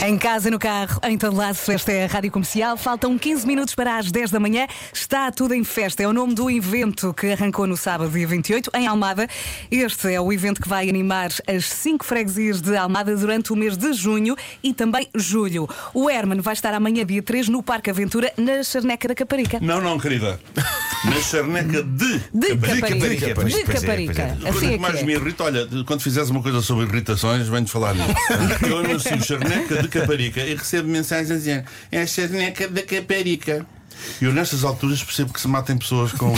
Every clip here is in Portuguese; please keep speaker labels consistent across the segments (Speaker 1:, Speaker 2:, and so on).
Speaker 1: Em casa, no carro, em todo lado, esta é a Rádio Comercial. Faltam 15 minutos para as 10 da manhã. Está tudo em festa. É o nome do evento que arrancou no sábado, dia 28, em Almada. Este é o evento que vai animar as cinco freguesias de Almada durante o mês de junho e também julho. O Herman vai estar amanhã, dia 3, no Parque Aventura, na Charneca da Caparica.
Speaker 2: Não, não, querida. Na charneca de.
Speaker 1: De
Speaker 2: Caparica.
Speaker 1: Caparica.
Speaker 3: pois,
Speaker 1: De
Speaker 3: é,
Speaker 1: Caparica.
Speaker 3: pois é.
Speaker 1: Assim
Speaker 2: Coisa
Speaker 1: é
Speaker 2: que mais me
Speaker 1: é.
Speaker 2: irrita, olha, quando fizeres uma coisa sobre irritações, venho-te falar nisso. Eu anuncio charneca de Caparica e recebo mensagens a dizer é a charneca da Caparica. E eu nestas alturas percebo que se matem pessoas com,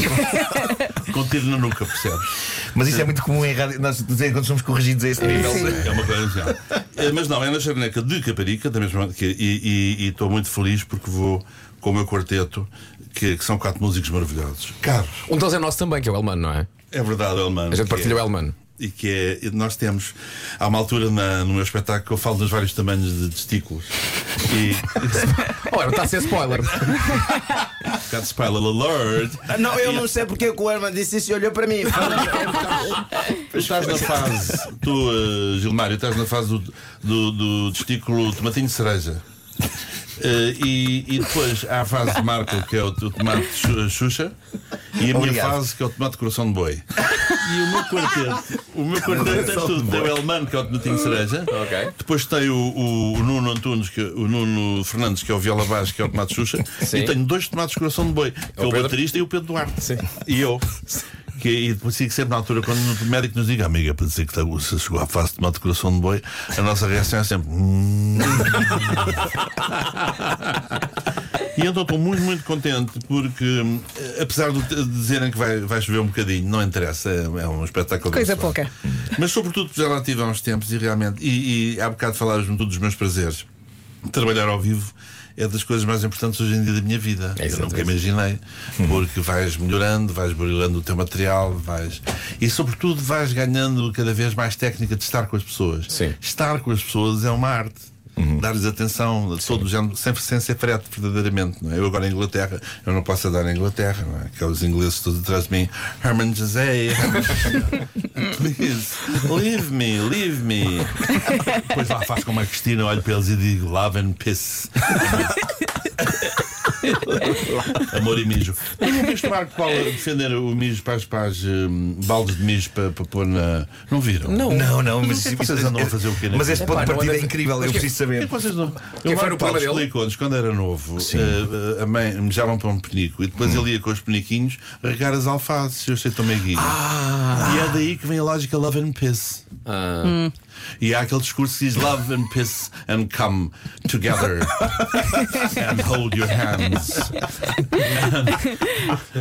Speaker 2: com tiro na nuca, percebes?
Speaker 3: Mas isso é muito comum em rádio. Nós dizer quando somos corrigidos a esse nível.
Speaker 2: É uma coisa assim. Mas não, é na charneca de Caparica, da mesma que, e estou muito feliz porque vou com o meu quarteto, que, que são quatro músicos maravilhosos. Carlos,
Speaker 4: Um deles é nosso também, que é o Elman, não é?
Speaker 2: é verdade, Elmano.
Speaker 4: A gente partilha
Speaker 2: é-
Speaker 4: o Elman.
Speaker 2: E que é, nós temos, há uma altura na- no meu espetáculo que eu falo dos vários tamanhos de testículos. E,
Speaker 4: Olha, está a ser spoiler.
Speaker 2: got spoiler alert.
Speaker 5: Não, eu não sei porque que o Herman disse isso e olhou para mim.
Speaker 2: Tu estás na fase, tu, eh, Gilmário, estás na fase do, do, do testículo tomatinho de cereja. Eh, e, e depois há a fase de Marco, que é o, o tomate Xu- Xuxa, e a minha
Speaker 3: Obrigado.
Speaker 2: fase, que é o tomate coração de boi. E o meu quarteto, o meu quarteto tem tudo. Tem o Elman, que é o tomatinho de cereja.
Speaker 4: Ok.
Speaker 2: Depois tem o, o, o Nuno Antunes, que, o Nuno Fernandes, que é o viola baixo, que é o tomate Xuxa.
Speaker 4: Sim.
Speaker 2: E tenho dois tomates coração de boi, que é o,
Speaker 4: Pedro.
Speaker 2: baterista e o Pedro Duarte.
Speaker 4: Sim.
Speaker 2: E eu. Que, e fico sempre na altura, quando o médico nos diga, amiga, para dizer que tá- se chegou à fase de tomate de coração de boi, a nossa reação é sempre. "Hum." e então estou muito, muito contente porque, hum, apesar de dizerem que vai, vai chover um bocadinho, não interessa, é, um espetáculo.
Speaker 1: Coisa pouca.
Speaker 2: Mas sobretudo já lá tive há uns tempos e realmente, e, e há bocado falaram-me tudo dos meus prazeres. Trabalhar ao vivo é das coisas mais importantes hoje em dia da minha vida.
Speaker 4: É
Speaker 2: Eu nunca imaginei. Porque vais melhorando, vais brilhando o teu material, vais. E sobretudo vais ganhando cada vez mais técnica de estar com as pessoas.
Speaker 4: Sim.
Speaker 2: Estar com as pessoas é uma arte. Dar-lhes atenção, todo o género, sempre sem ser frete, verdadeiramente. Não é? Eu agora em Inglaterra, eu não posso andar na Inglaterra, não é? Que é os ingleses todos atrás de mim. Herman José, please, leave me, leave me. Depois lá faço como a Cristina, olho para eles e digo love and piss. Amor e mijo. Eu não viste Marco Paulo defender o mijo para as, para as hum, baldes de mijo para, para pôr na. Não viram?
Speaker 4: Não.
Speaker 3: Não, não, mas
Speaker 2: que vocês andam a fazer o quê
Speaker 3: Mas este ponto de partida é incrível, eu preciso saber.
Speaker 2: que vocês não? O
Speaker 4: foi
Speaker 2: Marco
Speaker 4: o
Speaker 2: Paulo explicou-nos quando era novo, eh, a mãe mejavam para um penico e depois ele ia com os peniquinhos regar as alfaces. Eu achei tão meiguinho. E é daí que vem a lógica love and piss.
Speaker 4: Ah.
Speaker 2: E há aquele discurso que diz love and piss and come together and hold your hands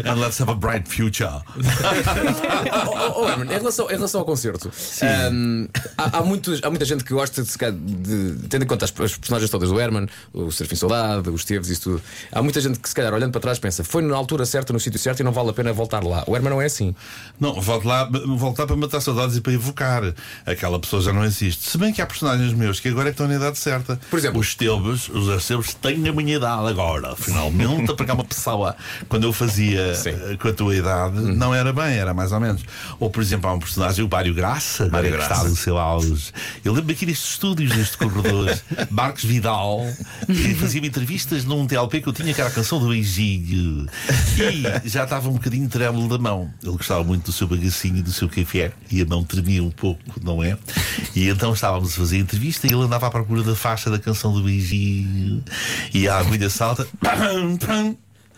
Speaker 2: and let's have a bright future.
Speaker 4: Oh, oh, Herman, em, relação, em relação ao concerto, hum, há, há, muitos, há muita gente que gosta de, se calhar, de tendo em conta as, as personagens todas do Herman, o Serafim Soldado, os Teves, isso tudo. Há muita gente que, se calhar, olhando para trás, pensa foi na altura certa, no sítio certo e não vale a pena voltar lá. O Herman não é assim.
Speaker 2: Não, volto lá, volto lá para matar saudades e para evocar. Aquela pessoa já não Se bem que há personagens meus que agora é que estão na idade certa.
Speaker 4: Por exemplo?
Speaker 2: os Esteves, os Arcebos têm a minha idade agora. Finalmente, porque há uma pessoa. Quando eu fazia
Speaker 4: Sim.
Speaker 2: eh, com a tua idade, não era bem, era mais ou menos. Ou, por exemplo, há um personagem, o Mário Graça,
Speaker 3: Mário
Speaker 2: é que
Speaker 3: Graça.
Speaker 2: está no seu auge. Eu lembro aqui destes estúdios, deste corredor, Marcos Vidal, que fazia entrevistas num TLP que eu tinha, que era a canção do beijinho. E já estava um bocadinho trêmulo da mão. Ele gostava muito do seu bagacinho e do seu café, e a mão tremia um pouco, não é? E então estávamos a fazer a entrevista e ele andava à procura da faixa da canção do beijinho. E a agulha salta.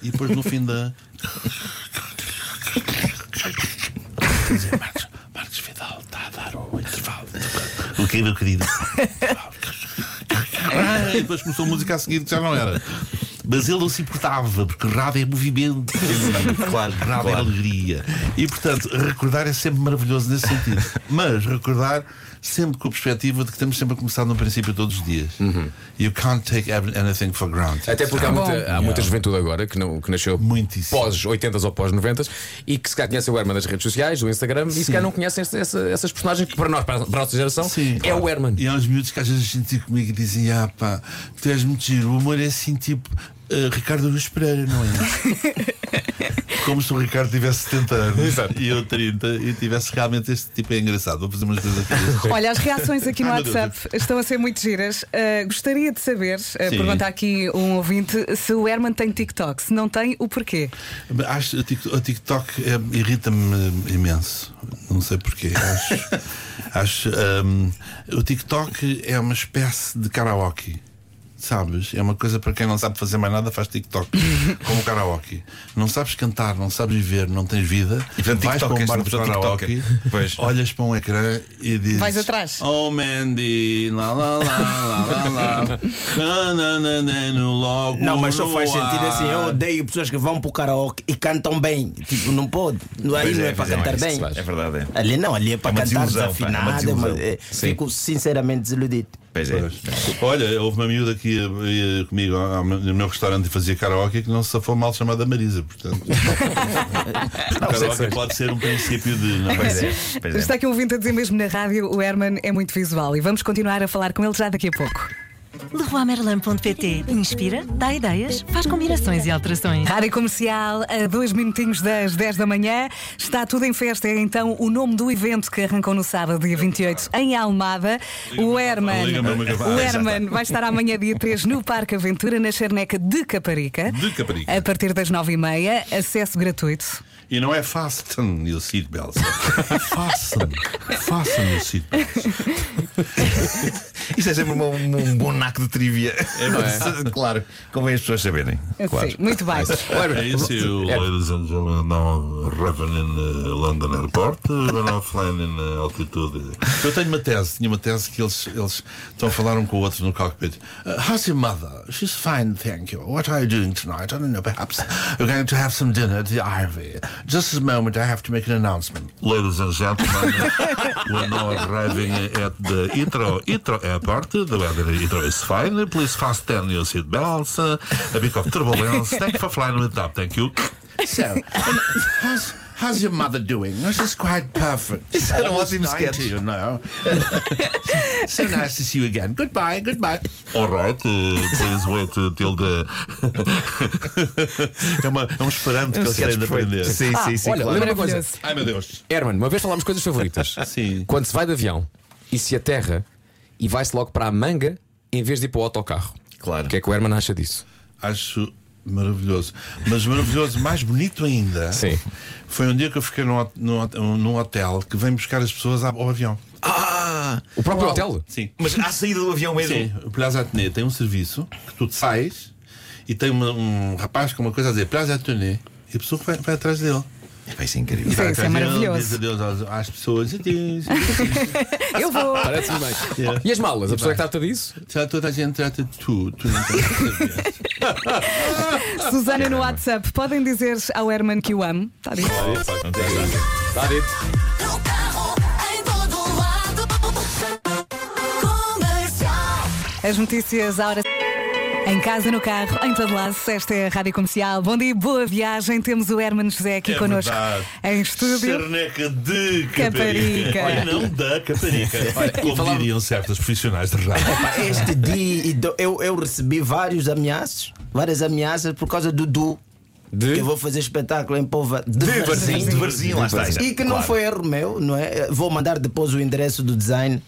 Speaker 2: E depois no fim da. Marcos, Marcos Vidal está a dar o intervalo. O que, meu querido? Ah, e depois começou a música a seguir, que já não era. Mas ele não se importava, porque rádio é movimento. Claro, rádio é alegria. E portanto, recordar é sempre maravilhoso nesse sentido. Mas recordar sempre com a perspectiva de que estamos sempre a começar no princípio todos os dias. You can't take anything for granted.
Speaker 4: Até porque há,
Speaker 1: Tá
Speaker 4: muita, há muita juventude agora que, não, que nasceu
Speaker 2: Muitíssimo.
Speaker 4: pós 80 ou pós 90 e que se calhar conhecem o Herman das redes sociais, do Instagram, e se calhar não conhecem essa- essa- essas personagens que para nós, para a, para a nossa geração, é
Speaker 2: claro.
Speaker 4: o Herman.
Speaker 2: E há uns miúdos que às vezes sentem comigo e dizem: Ah, pá, tu és muito giro. O amor é assim, tipo eh, Ricardo Luz Pereira, não é? Como se o Ricardo tivesse 70 anos e eu 30 e tivesse realmente este tipo é engraçado. Vou fazer umas coisas aqui.
Speaker 1: Olha, as reações aqui no
Speaker 2: meu
Speaker 1: WhatsApp estão a ser muito giras. Uh, gostaria de saber, uh, pergunta aqui um ouvinte, se o Herman tem TikTok. Se não tem, o porquê?
Speaker 2: Acho o Tik- o TikTok é- irrita-me imenso. Não sei porquê. Acho, acho hum, o TikTok é uma espécie de karaoke. Sabes? É uma coisa para quem não sabe fazer mais nada, faz TikTok. como karaoke. Não sabes cantar, não sabes viver, não tens vida.
Speaker 3: E, portanto,
Speaker 2: vais para um
Speaker 3: TikTok,
Speaker 2: bar de karaoke, olhas para um ecrã e dizes:
Speaker 1: Vais atrás.
Speaker 2: Oh Mandy, lá lá lá lá lá lá. Na, na, na, na, no logo
Speaker 5: Não, mas só faz sentido assim. Eu odeio pessoas que vão pro karaoke e cantam bem. Tipo, não pode. Não- Aí não
Speaker 3: é,
Speaker 5: é, para
Speaker 3: é,
Speaker 5: cantar bem.
Speaker 3: É verdade, é.
Speaker 5: Ali não, ali é para
Speaker 3: É
Speaker 5: cantar
Speaker 3: desilusão, pá, é uma
Speaker 5: desafinado. é é, fico sinceramente desiludido.
Speaker 3: Pois é.
Speaker 2: Olha, houve uma miúda que ia, ia comigo ao- no meu restaurante e fazia karaoke que não se safou mal chamada Marisa, portanto. karaoke pode ser um princípio de. Não
Speaker 3: Pois
Speaker 2: é?
Speaker 3: é. Pois é.
Speaker 1: Está aqui um ouvinte a dizer mesmo na rádio, o Herman é muito visual e vamos continuar a falar com ele já daqui a pouco.
Speaker 6: Leroymerlin.pt Inspira, dá ideias, faz combinações e alterações.
Speaker 1: Rádio Comercial, a dois minutinhos das 10 da manhã. Está tudo em festa. É então o nome do evento que arrancou no sábado, dia 28, em Almada. O Herman, o Herman vai estar amanhã, dia 3, no Parque Aventura, na Charneca de Caparica.
Speaker 2: De Caparica.
Speaker 1: A partir das 9h30, acesso gratuito.
Speaker 2: E não é fasten your seatbelts. fasten. Fasten your seatbelts.
Speaker 3: Isto é sempre um, um bom naco de trivia.
Speaker 4: não
Speaker 3: claro, convém as pessoas saberem. Claro.
Speaker 1: Sim, muito bem.
Speaker 2: É isso, you, ladies and gentlemen, now arriving in uh, London Airport, we're now flying in uh, altitude. Eu tenho uma tese, tinha uma tese que eles, eles estão a falar um com o outro no cockpit. Uh, how's your mother? She's fine, thank you. What are you doing tonight? I don't know, perhaps you're going to have some dinner at the Ivy. Just a moment, I have to make an announcement. Ladies and gentlemen, we're now arriving at the Heathrow, Heathrow Airport. The weather in is fine. Please fasten your seatbelts. Uh, a bit of turbulence. Thank you for flying with up. Thank you. So, how's, how's your mother doing? Oh, she's quite perfect.
Speaker 3: Um ótimo
Speaker 2: Almost 90,
Speaker 3: sketch.
Speaker 2: You know. so nice to see you again. Goodbye, goodbye. All right, uh, please wait uh, till the. é, uma, é um esperanto que eles querem de aprender.
Speaker 3: Sim, sim, sim.
Speaker 4: Olha,
Speaker 3: claro.
Speaker 4: lembra uma coisa.
Speaker 2: Ai meu Deus.
Speaker 4: Herman, uma vez falámos coisas favoritas.
Speaker 2: Sim.
Speaker 4: Quando se vai de avião e se aterra e vai-se logo para a manga em vez de ir para o autocarro.
Speaker 3: Claro.
Speaker 4: O que é que o Herman acha disso?
Speaker 2: Acho maravilhoso. Mas maravilhoso, mais bonito ainda,
Speaker 4: Sim.
Speaker 2: foi um dia que eu fiquei num, num, num hotel que vem buscar as pessoas ao avião.
Speaker 3: Ah!
Speaker 4: O próprio hotel?
Speaker 2: Sim.
Speaker 3: Mas à saída do avião mesmo.
Speaker 2: Sim, o Plaza Atene tem um serviço que tu sais e tem uma- um rapaz com uma coisa a dizer Plaza Atene e a pessoa vai, vai atrás dele.
Speaker 3: Vai ser incrível.
Speaker 1: Sim.
Speaker 2: Vai
Speaker 1: isso é maravilhoso.
Speaker 2: Diz adeus às, às pessoas. Adeus.
Speaker 1: Eu vou.
Speaker 4: Parece-me bem.
Speaker 2: Yeah.
Speaker 4: E as malas? A pessoa que trata disso?
Speaker 2: Já toda a gente trata de tu. tu não saber.
Speaker 1: Susana no WhatsApp, podem dizer ao Herman que o amo? Está dito.
Speaker 4: Está dito.
Speaker 7: No carro, em todo lado. Comercial.
Speaker 1: As notícias à hora. Em casa, no carro, em todo lado, esta é a Rádio Comercial. Bom dia, boa viagem. Temos o Herman José aqui
Speaker 2: É
Speaker 1: connosco
Speaker 2: verdade.
Speaker 1: em estúdio.
Speaker 2: Charneca de
Speaker 1: Caparica.
Speaker 2: Caparica. Olha, não da Caparica. Como
Speaker 4: falava-
Speaker 2: diriam certos profissionais de rádio.
Speaker 5: Este dia eu, eu recebi vários ameaças, várias ameaças por causa do Du.
Speaker 4: De?
Speaker 5: Que eu vou fazer espetáculo em Pova de,
Speaker 3: De
Speaker 5: Varzim.
Speaker 3: Varzim, de Varzim, lá está.
Speaker 5: E que não foi erro meu, não é? Vou mandar depois o endereço do design.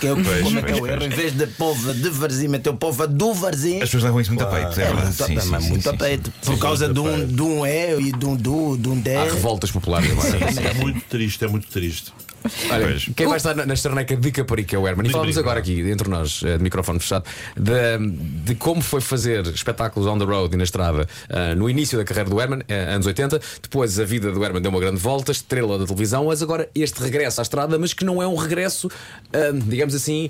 Speaker 5: Que é o,
Speaker 3: Pois,
Speaker 5: como é que é o erro? Em vez de Pova de Varzim, meteu Pova do Varzim.
Speaker 3: As pessoas levam isso muito a peito. É
Speaker 5: É
Speaker 3: verdade.
Speaker 5: muito,
Speaker 3: Sim,
Speaker 5: é
Speaker 3: sim, sim,
Speaker 5: muito
Speaker 3: sim,
Speaker 5: a
Speaker 3: sim.
Speaker 5: peito. Por causa de um, de um E e de um Du, de um D.
Speaker 4: Há revoltas populares agora.
Speaker 2: É muito triste, é muito triste.
Speaker 4: Olha,
Speaker 3: Pois.
Speaker 4: quem vai estar na, na de Caparica é o Herman. E falamos agora aqui, entre nós, eh, de microfone fechado, de, de como foi fazer espetáculos on the road e na estrada eh, no início da carreira do Herman, eh, anos 80. Depois a vida do Herman deu uma grande volta, estrela da televisão, mas agora este regresso à estrada, mas que não é um regresso, digamos assim,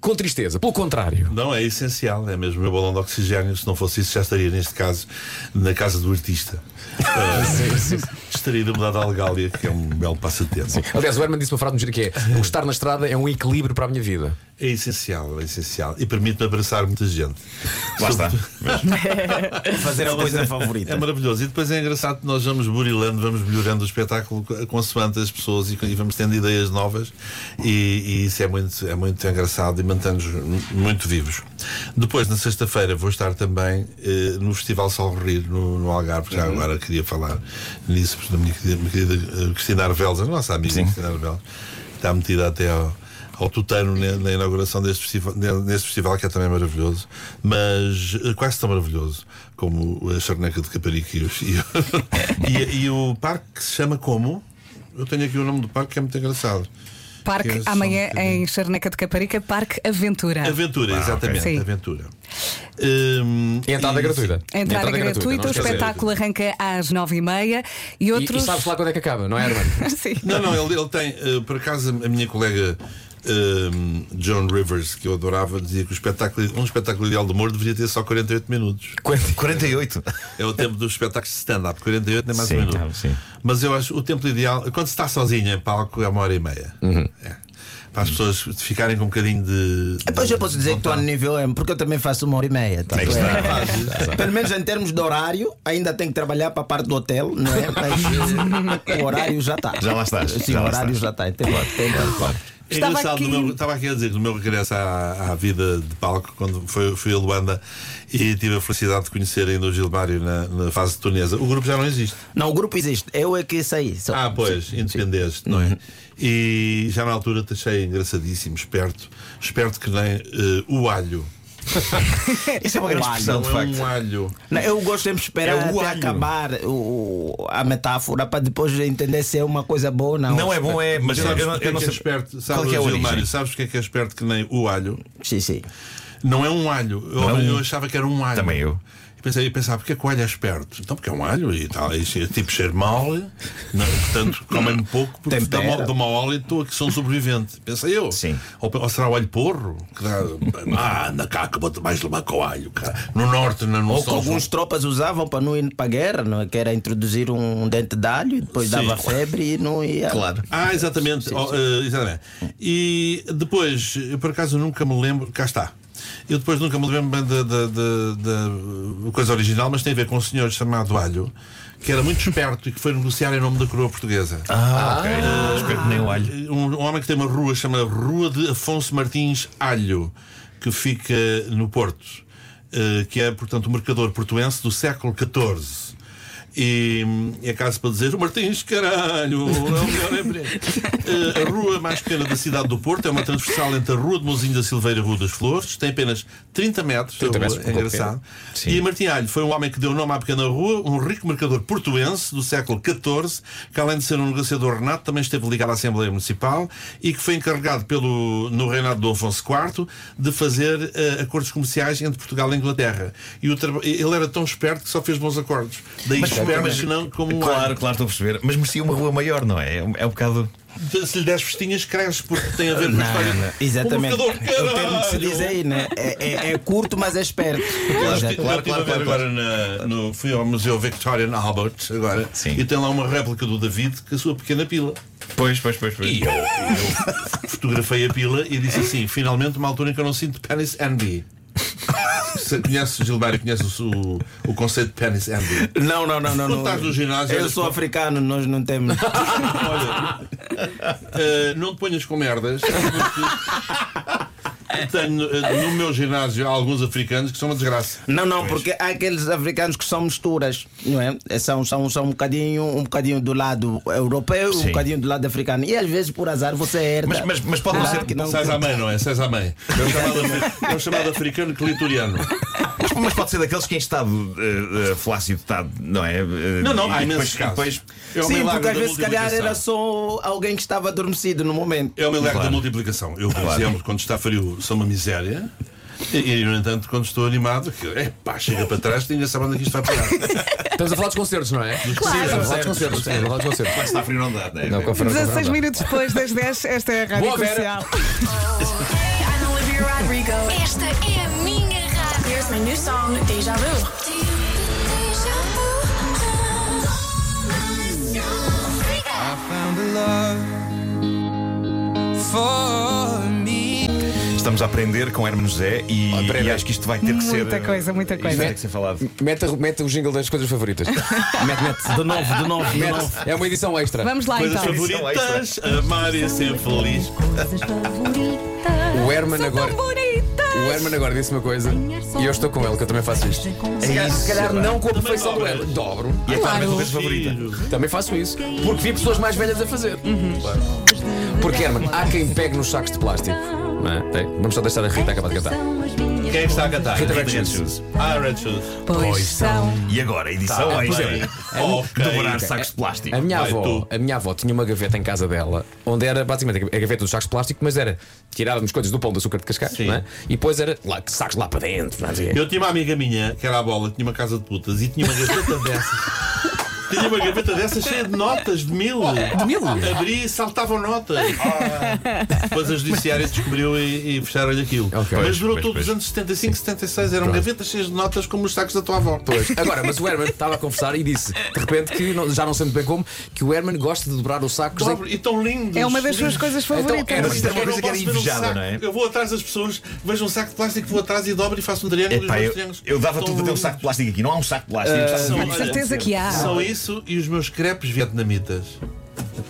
Speaker 4: com tristeza. Pelo contrário.
Speaker 2: Não, é essencial, é mesmo o meu balão de oxigênio. Se não fosse isso, já estaria, neste caso, na casa do artista. Estaria de mudar a Algália, que é um belo passatempo.
Speaker 4: Aliás, o Herman disse uma frase no giro que é: o estar na estrada é um equilíbrio para a minha vida.
Speaker 2: É essencial, é essencial. E permite-me abraçar muita gente.
Speaker 3: Lá está.
Speaker 5: Fazer a coisa favorita.
Speaker 2: É maravilhoso. E depois é engraçado que nós vamos burilando, vamos melhorando o espetáculo consoante as pessoas e, e vamos tendo ideias novas. E, e isso é muito, é muito engraçado. e mantém-nos muito vivos. Depois, na sexta-feira, vou estar também eh, no Festival Sol Rir, no, no Algarve. Já agora queria falar nisso, porque a minha querida, minha querida eh, Cristina Arveles, a nossa amiga Cristina Arveles, está metida até ao, ao tutano na, na inauguração deste festival, ne- neste festival, que é também maravilhoso, mas eh, quase tão maravilhoso como a Charneca de Caparica e, os- e, e- e o parque que se chama como? Eu tenho aqui o nome do parque que é muito engraçado.
Speaker 1: Parque
Speaker 2: é
Speaker 1: amanhã
Speaker 2: um
Speaker 1: em Charneca de Caparica, Parque Aventura.
Speaker 2: Aventura, exatamente,
Speaker 1: Sim.
Speaker 2: Aventura. Hum,
Speaker 4: E entrada
Speaker 2: e-
Speaker 4: gratuita.
Speaker 1: Entrada é gratuita,
Speaker 4: não
Speaker 1: o espetáculo arranca às nove e meia e
Speaker 4: E,
Speaker 1: outros.
Speaker 4: e sabes lá quando é que acaba, não é, Herman?
Speaker 1: Sim.
Speaker 2: Não, não, ele, ele tem, eh, por acaso, a minha colega hum, John Rivers, que eu adorava, dizia que o espetáculo, um espetáculo ideal de humor deveria ter só 48 minutos.
Speaker 3: 48.
Speaker 2: É o tempo dos espetáculos de stand-up, 48 nem mais
Speaker 3: Sim,
Speaker 2: um minuto.
Speaker 3: sim.
Speaker 2: Mas eu acho o tempo ideal, quando se está sozinho em palco, é uma hora e meia. É. Para as pessoas ficarem com um bocadinho de.
Speaker 5: Depois
Speaker 2: de
Speaker 5: eu posso dizer que estou a
Speaker 2: vontade.
Speaker 5: nível M, porque eu também faço uma hora e meia.
Speaker 3: está.
Speaker 5: é. Pelo menos em termos de horário, ainda tenho que trabalhar para a parte do hotel, não é? Mas o horário já está.
Speaker 3: Já lá estás,
Speaker 5: Sim,
Speaker 3: já
Speaker 5: o horário
Speaker 3: estás.
Speaker 5: já está. Tem, tem,
Speaker 2: É
Speaker 1: Estava
Speaker 2: engraçado,
Speaker 1: aqui-
Speaker 2: meu- estava aqui a dizer que no meu regresso à, à vida de palco, quando foi, fui a Luanda e tive a felicidade de conhecer ainda o Gilmário na, na fase tunesa, o grupo já não existe.
Speaker 5: Não, o grupo existe. Eu é que saí. Só-
Speaker 2: Ah, pois, independeste, não é? E já na altura te achei engraçadíssimo, esperto, esperto que nem eh, o alho.
Speaker 3: Isso é uma grande
Speaker 5: O alho,
Speaker 3: expressão, de
Speaker 2: Não é
Speaker 3: facto.
Speaker 2: um alho.
Speaker 5: Não, eu gosto sempre de esperar
Speaker 2: É o
Speaker 5: até
Speaker 2: alho.
Speaker 5: acabar o, a metáfora para depois entender se é uma coisa boa ou não.
Speaker 3: Não é bom, é. Mas eu,
Speaker 2: Sabes
Speaker 3: eu, não-
Speaker 2: porque
Speaker 3: eu não
Speaker 2: é que é
Speaker 3: sei.
Speaker 2: esperto?
Speaker 3: Qual
Speaker 2: Sabe,
Speaker 3: é que é a
Speaker 2: Gilmário,
Speaker 3: origem?
Speaker 2: sabes porque é que é esperto que nem o alho?
Speaker 5: Sim, sim.
Speaker 2: Não é um alho. Eu,
Speaker 3: Não é
Speaker 2: eu achava que era um alho.
Speaker 3: Também eu.
Speaker 2: E pensei, eu pensava, porque é que o alho é esperto? Então, porque é um alho e tal. E cheira- tipo cheiro mal, não, portanto, comem pouco, porque dá dá mau óleo e estou aqui, sou um sobrevivente. Pensei eu.
Speaker 3: Sim.
Speaker 2: Ou, ou será o alho porro? Que dá, ah, anda cá, vou-te mais levar com o alho. cara. No norte, no, no
Speaker 5: Ou que alguns tropas usavam para não ir para a guerra, não é? que era introduzir um dente de alho e depois
Speaker 2: Sim.
Speaker 5: dava febre e não ia.
Speaker 3: Claro.
Speaker 2: Ah, exatamente. Oh, eh, exatamente. E depois, eu por acaso nunca me lembro. Cá está. Eu depois nunca me lembro bem da, coisa original, mas tem a ver com um senhor chamado Alho, que era muito esperto e que foi negociar em nome da coroa portuguesa.
Speaker 3: Ah, ok. Espero que nem o alho.
Speaker 2: Um, um homem que tem uma rua chamada Rua de Afonso Martins Alho, que fica no Porto, eh, que é, portanto, o mercador portuense do século XIV. E hum, é caso para dizer: o Martins, caralho, é o melhor emprego. Eh, a rua mais pequena da cidade do Porto é uma transversal entre a Rua de Mozinho da Silveira e a Rua das Flores, tem apenas 30 metros.
Speaker 4: 30
Speaker 2: a rua,
Speaker 4: metros,
Speaker 2: é
Speaker 4: pouco
Speaker 2: engraçado.
Speaker 3: Sim.
Speaker 2: E Martim Alho foi um homem que deu nome à pequena rua, um rico mercador portuense do século XIV, que além de ser um negociador renato, também esteve ligado à Assembleia Municipal e que foi encarregado pelo, no reinado do Afonso IV de fazer eh, acordos comerciais entre Portugal e Inglaterra. E ele era tão esperto que só fez bons acordos. Daí
Speaker 3: mas-
Speaker 2: que não como um
Speaker 3: Claro, claro, estou a perceber. Mas merecia uma rua maior, não é? É um, é um bocado.
Speaker 2: Se lhe des festinhas, cresce, porque tem a ver com a história.
Speaker 5: Não, exatamente.
Speaker 2: O
Speaker 5: É termo que se diz aí, né? É, é- é curto, mas é esperto.
Speaker 2: Eu estive a ver agora na- no, fui ao Museu Victorian Albert agora
Speaker 3: Sim.
Speaker 2: e tem lá uma réplica do David com a sua pequena pila.
Speaker 3: Pois, pois, pois. pois.
Speaker 2: E eu, eu fotografei a pila e disse assim: finalmente uma altura em que eu não sinto penis envy. Se Conheces, Gilberto, conheces o, o conceito de penis envy?
Speaker 5: Não, não, não, não. Não.
Speaker 2: estás no ginásio,
Speaker 5: Eu sou africano, nós não temos.
Speaker 2: Olha, eh, não te ponhas com merdas, porque tenho eh, no meu ginásio há alguns africanos que são uma desgraça.
Speaker 5: Não, não, porque há aqueles africanos que são misturas, não é? São, são, são um, bocadinho, um bocadinho do lado europeu, um
Speaker 3: Sim.
Speaker 5: bocadinho do lado africano. E às vezes, por azar, você herda.
Speaker 3: Mas, mas, mas pode não
Speaker 5: Ah,
Speaker 3: ser.
Speaker 5: que não-
Speaker 2: Sais à mãe, não é? Sais à mãe. É o chamado, é o chamado africano clitoriano.
Speaker 3: Mas, mas pode ser daqueles que em estado eh, eh, flácido está, não é? Eh,
Speaker 2: Não, não, há
Speaker 3: depois,
Speaker 2: imensos casos. É
Speaker 5: Sim, porque às vezes, se calhar, era só alguém que estava adormecido no momento.
Speaker 2: É o milagre
Speaker 3: Claro.
Speaker 2: da multiplicação. Eu, por exemplo, quando está frio, sou uma miséria. E, e, no entanto, quando estou animado, que, epá, chega para trás, ninguém sabe onde é que isto vai parar.
Speaker 4: Estamos a falar dos concertos, não é? Claro. Estamos a falar dos concertos. Estamos a falar dos concertos.
Speaker 3: Está frio não dá, não é?
Speaker 4: Não, confirma,
Speaker 1: 16
Speaker 4: confirma.
Speaker 1: minutos depois das 10, esta é a Rádio
Speaker 4: Boa.
Speaker 1: Comercial.
Speaker 7: I'm Olivia Rodrigo.
Speaker 8: Esta é a minha
Speaker 7: my new song, Deja Vu.
Speaker 3: Estamos a aprender com Hermano José e, e acho que isto vai ter que ser.
Speaker 1: Muita coisa, muita
Speaker 3: Isto vai
Speaker 1: coisa.
Speaker 3: ter que ser falado.
Speaker 4: Mete, mete o jingle das coisas favoritas. mete, mete.
Speaker 5: De novo, de novo, de novo.
Speaker 4: É uma edição extra.
Speaker 1: Vamos lá
Speaker 2: Coisas
Speaker 1: então.
Speaker 2: favoritas, amar e ser feliz.
Speaker 4: O Herman agora. O Herman agora disse uma coisa e eu estou com ele, que eu também faço isto. Se calhar, se calhar não com a perfeição do Herman. Dobro.
Speaker 3: E é claramente a tua favorita.
Speaker 4: Também faço isso. Porque vi pessoas mais velhas a fazer. Porque, Herman, há quem pegue nos sacos de plástico. Não é? Vamos só deixar a Rita acabar de cantar.
Speaker 2: Quem é que está a cantar?
Speaker 4: Rita Red Shoes.
Speaker 2: Ah, Red Shoes.
Speaker 1: Pois são.
Speaker 3: E agora, edição
Speaker 2: Tá,
Speaker 3: extra.
Speaker 2: bem.
Speaker 3: É
Speaker 2: Ok.
Speaker 3: Dobrar sacos de plástico.
Speaker 4: A minha,
Speaker 2: Vai,
Speaker 4: avó,
Speaker 2: tu.
Speaker 4: a minha avó tinha uma gaveta em casa dela onde era basicamente a gaveta dos sacos de plástico, mas era tirávamos coisas do pão de açúcar de Cascais é? e depois era lá, sacos lá para dentro. Não é?
Speaker 2: Eu tinha uma amiga minha, que era a bola, tinha uma casa de putas e tinha uma gaveta dessas. Tinha uma gaveta dessas cheia de notas de mil.
Speaker 4: De mil?
Speaker 2: Abri e saltavam notas. Depois a judiciária descobriu e, e fecharam-lhe aquilo.
Speaker 4: Ok.
Speaker 2: Mas durou todos os anos 75, 76. Eram gavetas cheias de notas como os sacos da tua avó.
Speaker 4: Pois. Agora, mas o Herman estava a conversar e disse, de repente, que não- já não sei muito bem como, que o Herman gosta de dobrar os sacos. em-
Speaker 2: Dobre, e tão lindos.
Speaker 1: É uma das suas coisas
Speaker 4: Então,
Speaker 1: favoritas.
Speaker 4: é,
Speaker 3: Mas isto é uma
Speaker 2: Eu
Speaker 3: coisa
Speaker 2: não
Speaker 3: que era
Speaker 2: um
Speaker 3: invejada, não é?
Speaker 2: Eu vou atrás das pessoas, vejo um saco de plástico, vou atrás e dobro e faço um triângulo. e os
Speaker 3: Epá,
Speaker 2: meus
Speaker 3: eu,
Speaker 2: triângulos
Speaker 3: eu dava tudo para ter um saco de plástico aqui. Não há um saco de plástico.
Speaker 2: são-
Speaker 3: muito.
Speaker 1: certeza que há.
Speaker 2: Só isso e os meus crepes vietnamitas.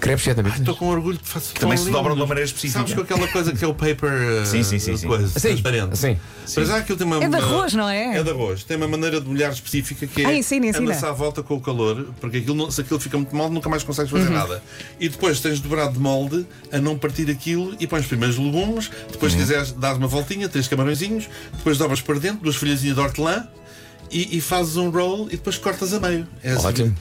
Speaker 4: Crepes vietnamitas.
Speaker 2: Estou com orgulho de faço
Speaker 3: Também
Speaker 2: tão
Speaker 3: se dobram de uma maneira específica.
Speaker 2: Sabes com aquela coisa que é o paper uh,
Speaker 3: Sim, sim, sim, sim.
Speaker 2: coisa,
Speaker 4: Sim,
Speaker 2: transparente.
Speaker 4: sim.
Speaker 2: Para já aquilo tem uma,
Speaker 1: É de arroz, não é?
Speaker 2: É de arroz. Tem uma maneira de molhar específica que é
Speaker 1: Ah, ensina, ensina.
Speaker 2: anda-se à volta com o calor, porque aquilo, não- se aquilo fica muito molde, nunca mais consegues
Speaker 1: Uhum.
Speaker 2: fazer nada. E depois tens dobrado de molde a não partir aquilo e pões primeiro os legumes, depois
Speaker 3: Uhum.
Speaker 2: se quiseres dás uma voltinha, três camarõezinhos, depois dobras para dentro, duas folhazinhas de hortelã e, e fazes um roll e depois cortas a meio. É assim.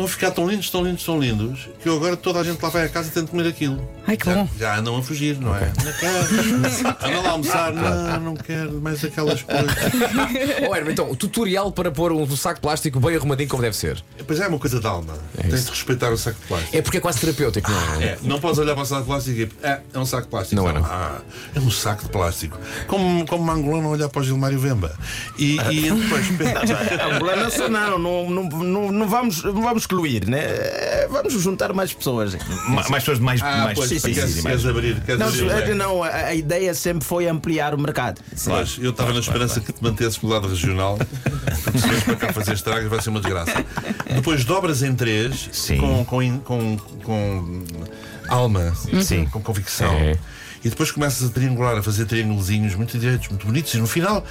Speaker 2: Estão a ficar tão lindos, tão lindos, tão lindos, que eu agora toda a gente lá vai a casa e tenta comer aquilo.
Speaker 1: Ai, que
Speaker 2: já,
Speaker 1: bom.
Speaker 2: já andam a fugir, não é? Não quero. Anda lá a almoçar, não, não quero mais aquelas coisas.
Speaker 4: Oh, Herman, então, o tutorial para pôr um saco de plástico bem arrumadinho como deve ser.
Speaker 2: Pois é, é uma coisa de alma. Tens de respeitar o saco de plástico.
Speaker 4: É porque é quase terapêutico, não é?
Speaker 2: É, não podes olhar para o saco de plástico e é, é um saco de plástico.
Speaker 4: Não é, não.
Speaker 2: Ah, é um saco de plástico. Como, como uma angolana olhar para o Gilmário Vemba. E, e depois pensa.
Speaker 5: Angolana não, não, não, não vamos, não vamos excluir, né? Eh, Vamos juntar mais pessoas.
Speaker 3: Ma- Mais pessoas mais,
Speaker 2: Ah,
Speaker 3: mais
Speaker 2: pois, queres, abrir, queres
Speaker 5: Não,
Speaker 2: abrir
Speaker 5: eh, não, a, a ideia sempre foi ampliar o mercado.
Speaker 2: Eu estava na esperança que te mantesses pelo lado regional, porque se vens para cá fazer estragos vai ser uma desgraça. Depois dobras em três
Speaker 3: Sim.
Speaker 2: com, com, com, com alma,
Speaker 3: Sim.
Speaker 2: com convicção.
Speaker 4: É.
Speaker 2: E depois começas a triangular, a fazer triângulozinhos muito direitos, muito bonitos, e no final,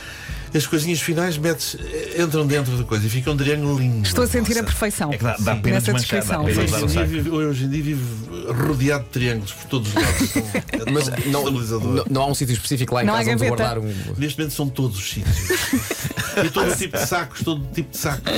Speaker 2: as coisinhas finais metes, eh, entram dentro da coisa e fica um triângulo lindo.
Speaker 1: Estou a sentir a
Speaker 2: Nossa.
Speaker 1: perfeição.
Speaker 3: É que dá, dá pena
Speaker 1: nessa
Speaker 3: desmanchar, dá
Speaker 1: descrição.
Speaker 3: pena
Speaker 2: Hoje em, dia vive, hoje em dia vive rodeado de triângulos por todos os lados. Então, é
Speaker 4: Mas não, não, não há um sítio específico lá em
Speaker 1: Não
Speaker 4: casa onde guardar um.
Speaker 2: Neste momento são todos os sítios. e todo tipo de sacos, todo tipo de sacos.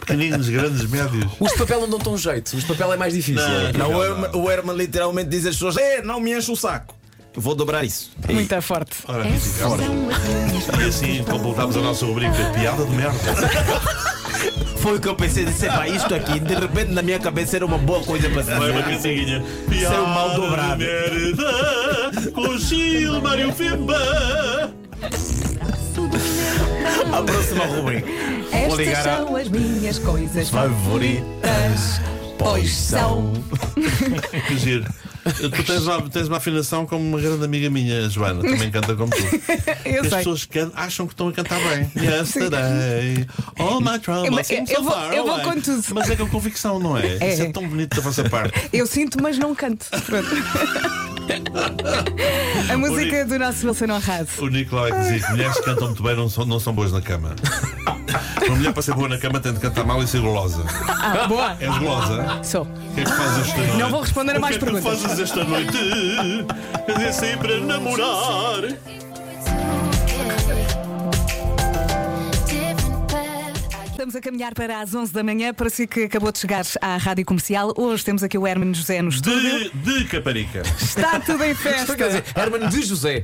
Speaker 2: Pequeninos, grandes, médios.
Speaker 4: Os de papel não dão tão jeito, os de papel é mais difícil.
Speaker 2: Não.
Speaker 5: Não, o Herman, o Herman literalmente diz às pessoas: é, não me enche o saco. Vou dobrar isso.
Speaker 1: Muito forte.
Speaker 2: Ora, e assim completámos a nossa rubrica Piada de Merda.
Speaker 5: Foi o que eu pensei, disse, pá, isto aqui, de repente na minha cabeça era uma boa coisa para
Speaker 2: Vai uma
Speaker 5: dizer.
Speaker 2: cantiga.
Speaker 5: Seu mal dobrado.
Speaker 2: de merda com Gilmário Fimba.
Speaker 5: A próxima rubrica. Vou
Speaker 1: Estas
Speaker 5: ligar a
Speaker 1: são as minhas coisas
Speaker 5: favorita.
Speaker 1: favoritas. Pois são.
Speaker 2: Que giro. Tu tens uma, tens uma afinação como uma grande amiga minha, Joana, também canta como tu.
Speaker 1: Eu
Speaker 2: As
Speaker 1: sei.
Speaker 2: pessoas can- acham que estão a cantar bem. Yesterday, all my troubles seem
Speaker 1: eu vou-
Speaker 2: far
Speaker 1: eu vou com tudo.
Speaker 2: Mas é com convicção, não é?
Speaker 1: É.
Speaker 2: Isso é tão bonito da vossa parte.
Speaker 1: Eu sinto, mas não canto. Pronto. A música do nosso Wilson Honrado.
Speaker 2: O Nicolau é que dizia que mulheres que cantam muito bem não são, não são boas na cama. Uma mulher para ser boa na cama tem de cantar mal e ser golosa.
Speaker 1: Ah, boa.
Speaker 2: És golosa?
Speaker 1: Sou.
Speaker 2: O que é que fazes esta noite?
Speaker 1: Não vou responder a mais
Speaker 2: o que é que
Speaker 1: perguntas.
Speaker 2: fazes esta noite? É sempre a namorar.
Speaker 1: Estamos a caminhar para as 11 da manhã. Para si que acabou de chegar à Rádio Comercial, hoje temos aqui o Hermano José no estúdio.
Speaker 2: De, de Caparica.
Speaker 1: Está tudo em
Speaker 4: Isto quer dizer,
Speaker 1: festa.
Speaker 4: Herman de José.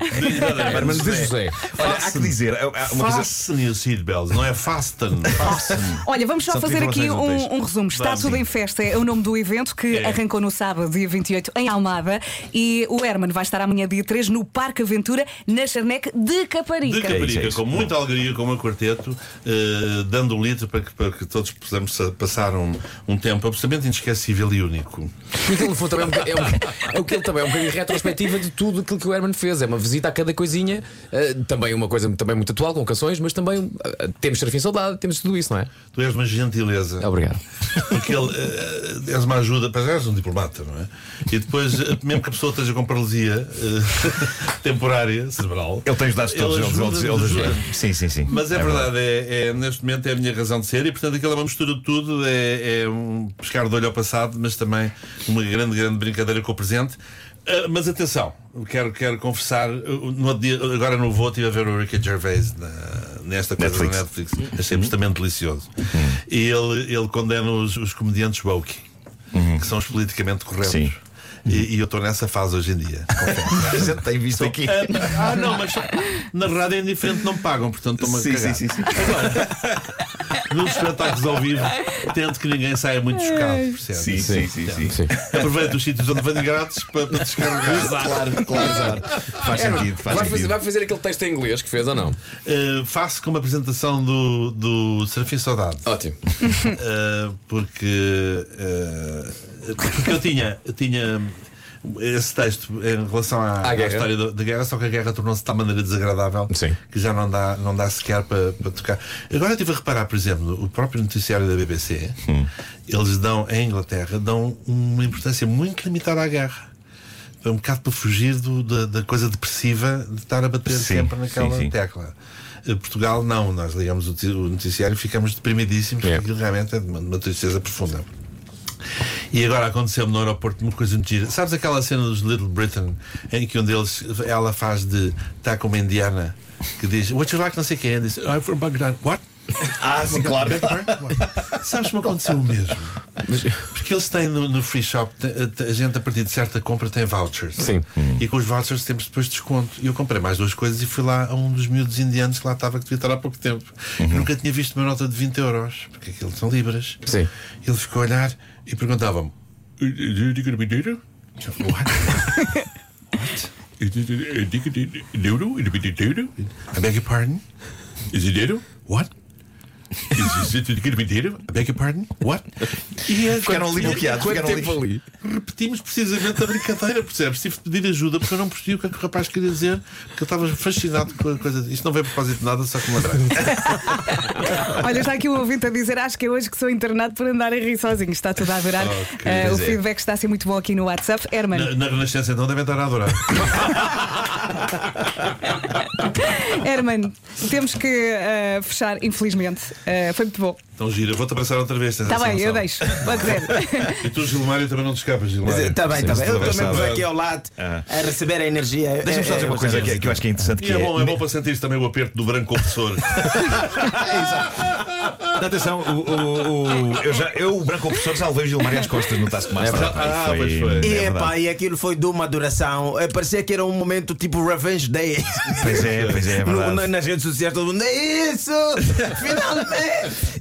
Speaker 4: Herman de José.
Speaker 3: Olha, há que dizer, há- há uma coisa.
Speaker 2: Fasten your seatbelts, não é fasten. Fasten.
Speaker 1: Olha, vamos só
Speaker 3: São
Speaker 1: fazer aqui um, um resumo. Está
Speaker 2: Vamos,
Speaker 1: tudo
Speaker 2: sim.
Speaker 1: em festa, é o nome do evento que
Speaker 2: É.
Speaker 1: arrancou no sábado, dia 28, em Almada. E o Herman vai estar amanhã, dia 3, no Parque Aventura, na Charneque de
Speaker 2: De
Speaker 1: Caparica.
Speaker 2: Caparica,
Speaker 3: É isso, é isso.
Speaker 2: com muita alegria, com o meu quarteto, eh, dando um litro para que, para que todos possamos sa- passar um, um tempo absolutamente inesquecível e único.
Speaker 4: E aquilo fundo também é, um, é, um, é o que ele também é um bocadinho retrospectiva de tudo aquilo que o Herman fez. É uma visita a cada coisinha, eh, também uma coisa também muito atual, com canções, mas também eh, temos Serafim Saudade, temos tudo isso, não é?
Speaker 2: Tu és uma gentileza.
Speaker 4: Obrigado.
Speaker 2: Porque ele eh, és uma ajuda, para já és um diplomata, não é? E depois, eh, mesmo que a pessoa esteja com paralisia eh, temporária, cerebral.
Speaker 3: Ele tem os dados todos, ele,
Speaker 2: ajuda,
Speaker 3: ele, ele
Speaker 2: ajuda.
Speaker 3: ajuda. Sim, sim, sim.
Speaker 2: Mas é, verdade, é, é- neste momento é a minha razão de ser e portanto aquilo é uma mistura de tudo, é, é um pescar de olho ao passado, mas também uma grande, grande brincadeira com o presente. Ah, mas atenção, quero, quero confessar, uh, no dia, agora no voo estive a ver o Ricky Gervais na- nesta coisa
Speaker 3: Netflix.
Speaker 2: da Netflix, achei absolutamente delicioso. E ele, ele condena os, os comediantes woke, que são os politicamente corretos.
Speaker 3: Sim.
Speaker 2: E, e eu estou nessa fase hoje em dia.
Speaker 3: A gente tem visto aqui.
Speaker 2: Ah, não, mas na rádio é indiferente, não me pagam, portanto estou-me a
Speaker 3: Sim, sim, sim, sim.
Speaker 2: Nos espetáculos ao vivo, tento que ninguém saia muito chocado, percebe?
Speaker 3: Sim, sim, sim, sim.
Speaker 4: Sim.
Speaker 2: Aproveito os sítios onde venho grátis para, para descarregar.
Speaker 3: Claro, claro. Faz sentido, faz
Speaker 4: Vai fazer,
Speaker 3: sentido.
Speaker 4: vai fazer aquele texto em inglês que fez ou não?
Speaker 2: Uh, faço como apresentação do, do Serafim Saudade.
Speaker 4: Ótimo.
Speaker 2: Uh, porque, uh, porque eu tinha, eu tinha esse texto em relação à,
Speaker 4: À
Speaker 2: à história da guerra, só que a guerra tornou-se de tal maneira desagradável
Speaker 4: Sim.
Speaker 2: que já não dá, não dá sequer para, para tocar. Agora eu estive a reparar, por exemplo, o próprio noticiário da BBC, eles dão, em Inglaterra, dão uma importância muito limitada à guerra. É um bocado para fugir do- da, da coisa depressiva de estar a bater
Speaker 3: Sim,
Speaker 2: sempre naquela
Speaker 3: sim, sim.
Speaker 2: tecla. Eh, Portugal, não, nós ligamos o, ti- o noticiário e ficamos deprimidíssimos,
Speaker 4: É.
Speaker 2: porque realmente é uma, uma tristeza profunda. E agora aconteceu-me no aeroporto uma coisa muito gira. Sabes aquela cena dos Little Britain em que um deles ela faz de. está com uma indiana que diz What you like? Não sei quem. Diz I'm from Baghdad. What?
Speaker 3: Ah, sim, claro.
Speaker 2: Sabes como aconteceu o mesmo? Porque eles têm no, no free shop, a, gente a partir de certa compra tem vouchers.
Speaker 4: Sim.
Speaker 2: E com os vouchers temos depois desconto. E eu comprei mais duas coisas e fui lá a um dos miúdos indianos que lá estava, que devia estar há pouco tempo. Eu nunca tinha visto uma nota de 20 euros, porque aquilo são libras.
Speaker 4: Sim.
Speaker 2: Ele ficou a olhar e perguntava-me: What? What? I beg your pardon? Is it? What? Is it dinero? I beg your pardon? What? E é-
Speaker 3: Ficaram ali bloqueados. Ficaram ali.
Speaker 2: repetimos precisamente a brincadeira, percebes? Tive de pedir ajuda porque eu não percebi o que é que o rapaz queria dizer, porque eu estava fascinado com a coisa. Isto não veio a propósito de nada, só com uma draga.
Speaker 1: Olha, está aqui um ouvinte a dizer: Acho que é hoje que sou internado por andar a rir sozinho. Está tudo a adorar. Eh, o
Speaker 3: é.
Speaker 1: feedback está a ser muito bom aqui no WhatsApp. Herman,
Speaker 2: Na, na Renascença então devem estar a adorar.
Speaker 1: Herman, temos que eh, fechar, infelizmente. Eh, foi muito bom.
Speaker 2: Então gira, vou-te abraçar outra vez.
Speaker 1: Está bem, eu deixo. Pode ser.
Speaker 2: E tu, Gilmário, também não te escapas, Gilmário.
Speaker 5: Está bem, está bem. Eu também vou aqui ao lado
Speaker 3: Ah.
Speaker 5: a receber a energia.
Speaker 3: Deixa-me só dizer uma coisa que, que eu acho que é interessante.
Speaker 2: E
Speaker 3: Que
Speaker 2: é
Speaker 3: é,
Speaker 2: bom, é bom para sentir também o aperto do branco opressor.
Speaker 3: Atenção, o, o, o- eu, já, eu, o branco opressor, já levei o Gilmar às costas no Taskmaster. Pá,
Speaker 2: Ah, pois foi.
Speaker 3: é
Speaker 5: E,
Speaker 3: verdade.
Speaker 5: epá, e aquilo foi de uma duração. Eh, Parecia que era um momento tipo Revenge Day.
Speaker 3: Pois é, pois é, é
Speaker 5: No-
Speaker 3: verdade.
Speaker 5: na- nas redes sociais, todo mundo. É isso! Finalmente!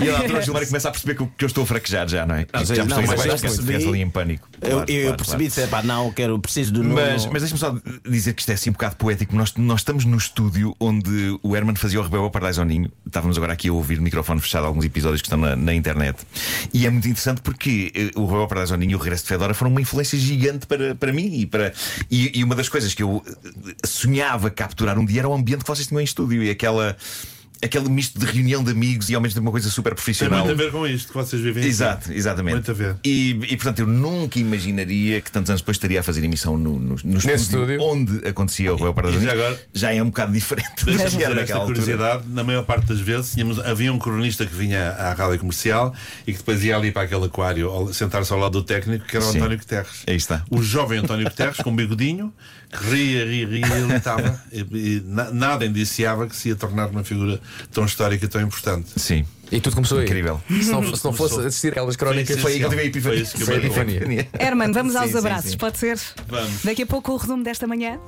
Speaker 3: E a altura o Gilmar começa a perceber que eu, que eu estou a fraquejar já, não é?
Speaker 5: Não,
Speaker 3: já
Speaker 5: não, mas
Speaker 3: a
Speaker 5: eu percebi.
Speaker 3: ali em pânico.
Speaker 5: Eu,
Speaker 3: Claro,
Speaker 5: eu
Speaker 3: claro,
Speaker 5: percebi,
Speaker 3: claro.
Speaker 5: epá, não, quero, preciso do.
Speaker 3: Mas, mas deixa-me só dizer que isto é assim um bocado poético. Nós, nós estamos no estúdio onde o Herman fazia o Rebelo Paradise ao Ninho. Estávamos agora aqui a ouvir o microfone fechado alguns episódios que estão na, na internet. E é muito interessante porque eh, o Rebelo Paradise ao Ninho e o Regresso de Fedora foram uma influência gigante para, para mim. E, para, e, e uma das coisas que eu eh, sonhava capturar um dia era o ambiente que vocês tinham em estúdio e aquela. Aquele misto de reunião de amigos e ao mesmo tempo uma coisa super
Speaker 2: Tem
Speaker 3: profissional.
Speaker 2: muito a ver com isto que vocês vivem.
Speaker 3: Exato, exatamente.
Speaker 2: Muito a ver.
Speaker 3: E, e, portanto eu nunca imaginaria que tantos anos depois estaria a fazer emissão no, no, no estúdio,
Speaker 4: estúdio.
Speaker 3: onde acontecia o Royal Paradise.
Speaker 2: E já agora-
Speaker 3: já é um bocado diferente
Speaker 2: Deixa-me
Speaker 3: naquela
Speaker 2: esta
Speaker 3: altura.
Speaker 2: curiosidade, na maior parte das vezes tínhamos, havia um cronista que vinha à rádio comercial e que depois ia ali para aquele aquário sentar-se ao lado do técnico, que era o
Speaker 3: Sim.
Speaker 2: António Guterres.
Speaker 3: Aí está.
Speaker 2: O jovem António Guterres, com um bigodinho, ria, ria, ria, e ele estava. E, e na- nada indiciava que se ia tornar uma figura tão histórica e tão importante.
Speaker 3: Sim.
Speaker 4: E tudo começou aí.
Speaker 3: Incrível.
Speaker 4: Se não, se não fosse assistir aquelas crónicas,
Speaker 2: Foi
Speaker 3: Foi aí que eu tive a epifania.
Speaker 2: Foi
Speaker 4: a epifania.
Speaker 1: Herman, vamos
Speaker 3: Sim,
Speaker 1: aos
Speaker 3: sim,
Speaker 1: abraços,
Speaker 3: sim.
Speaker 1: pode ser?
Speaker 2: Vamos.
Speaker 1: Daqui a pouco o resumo desta manhã.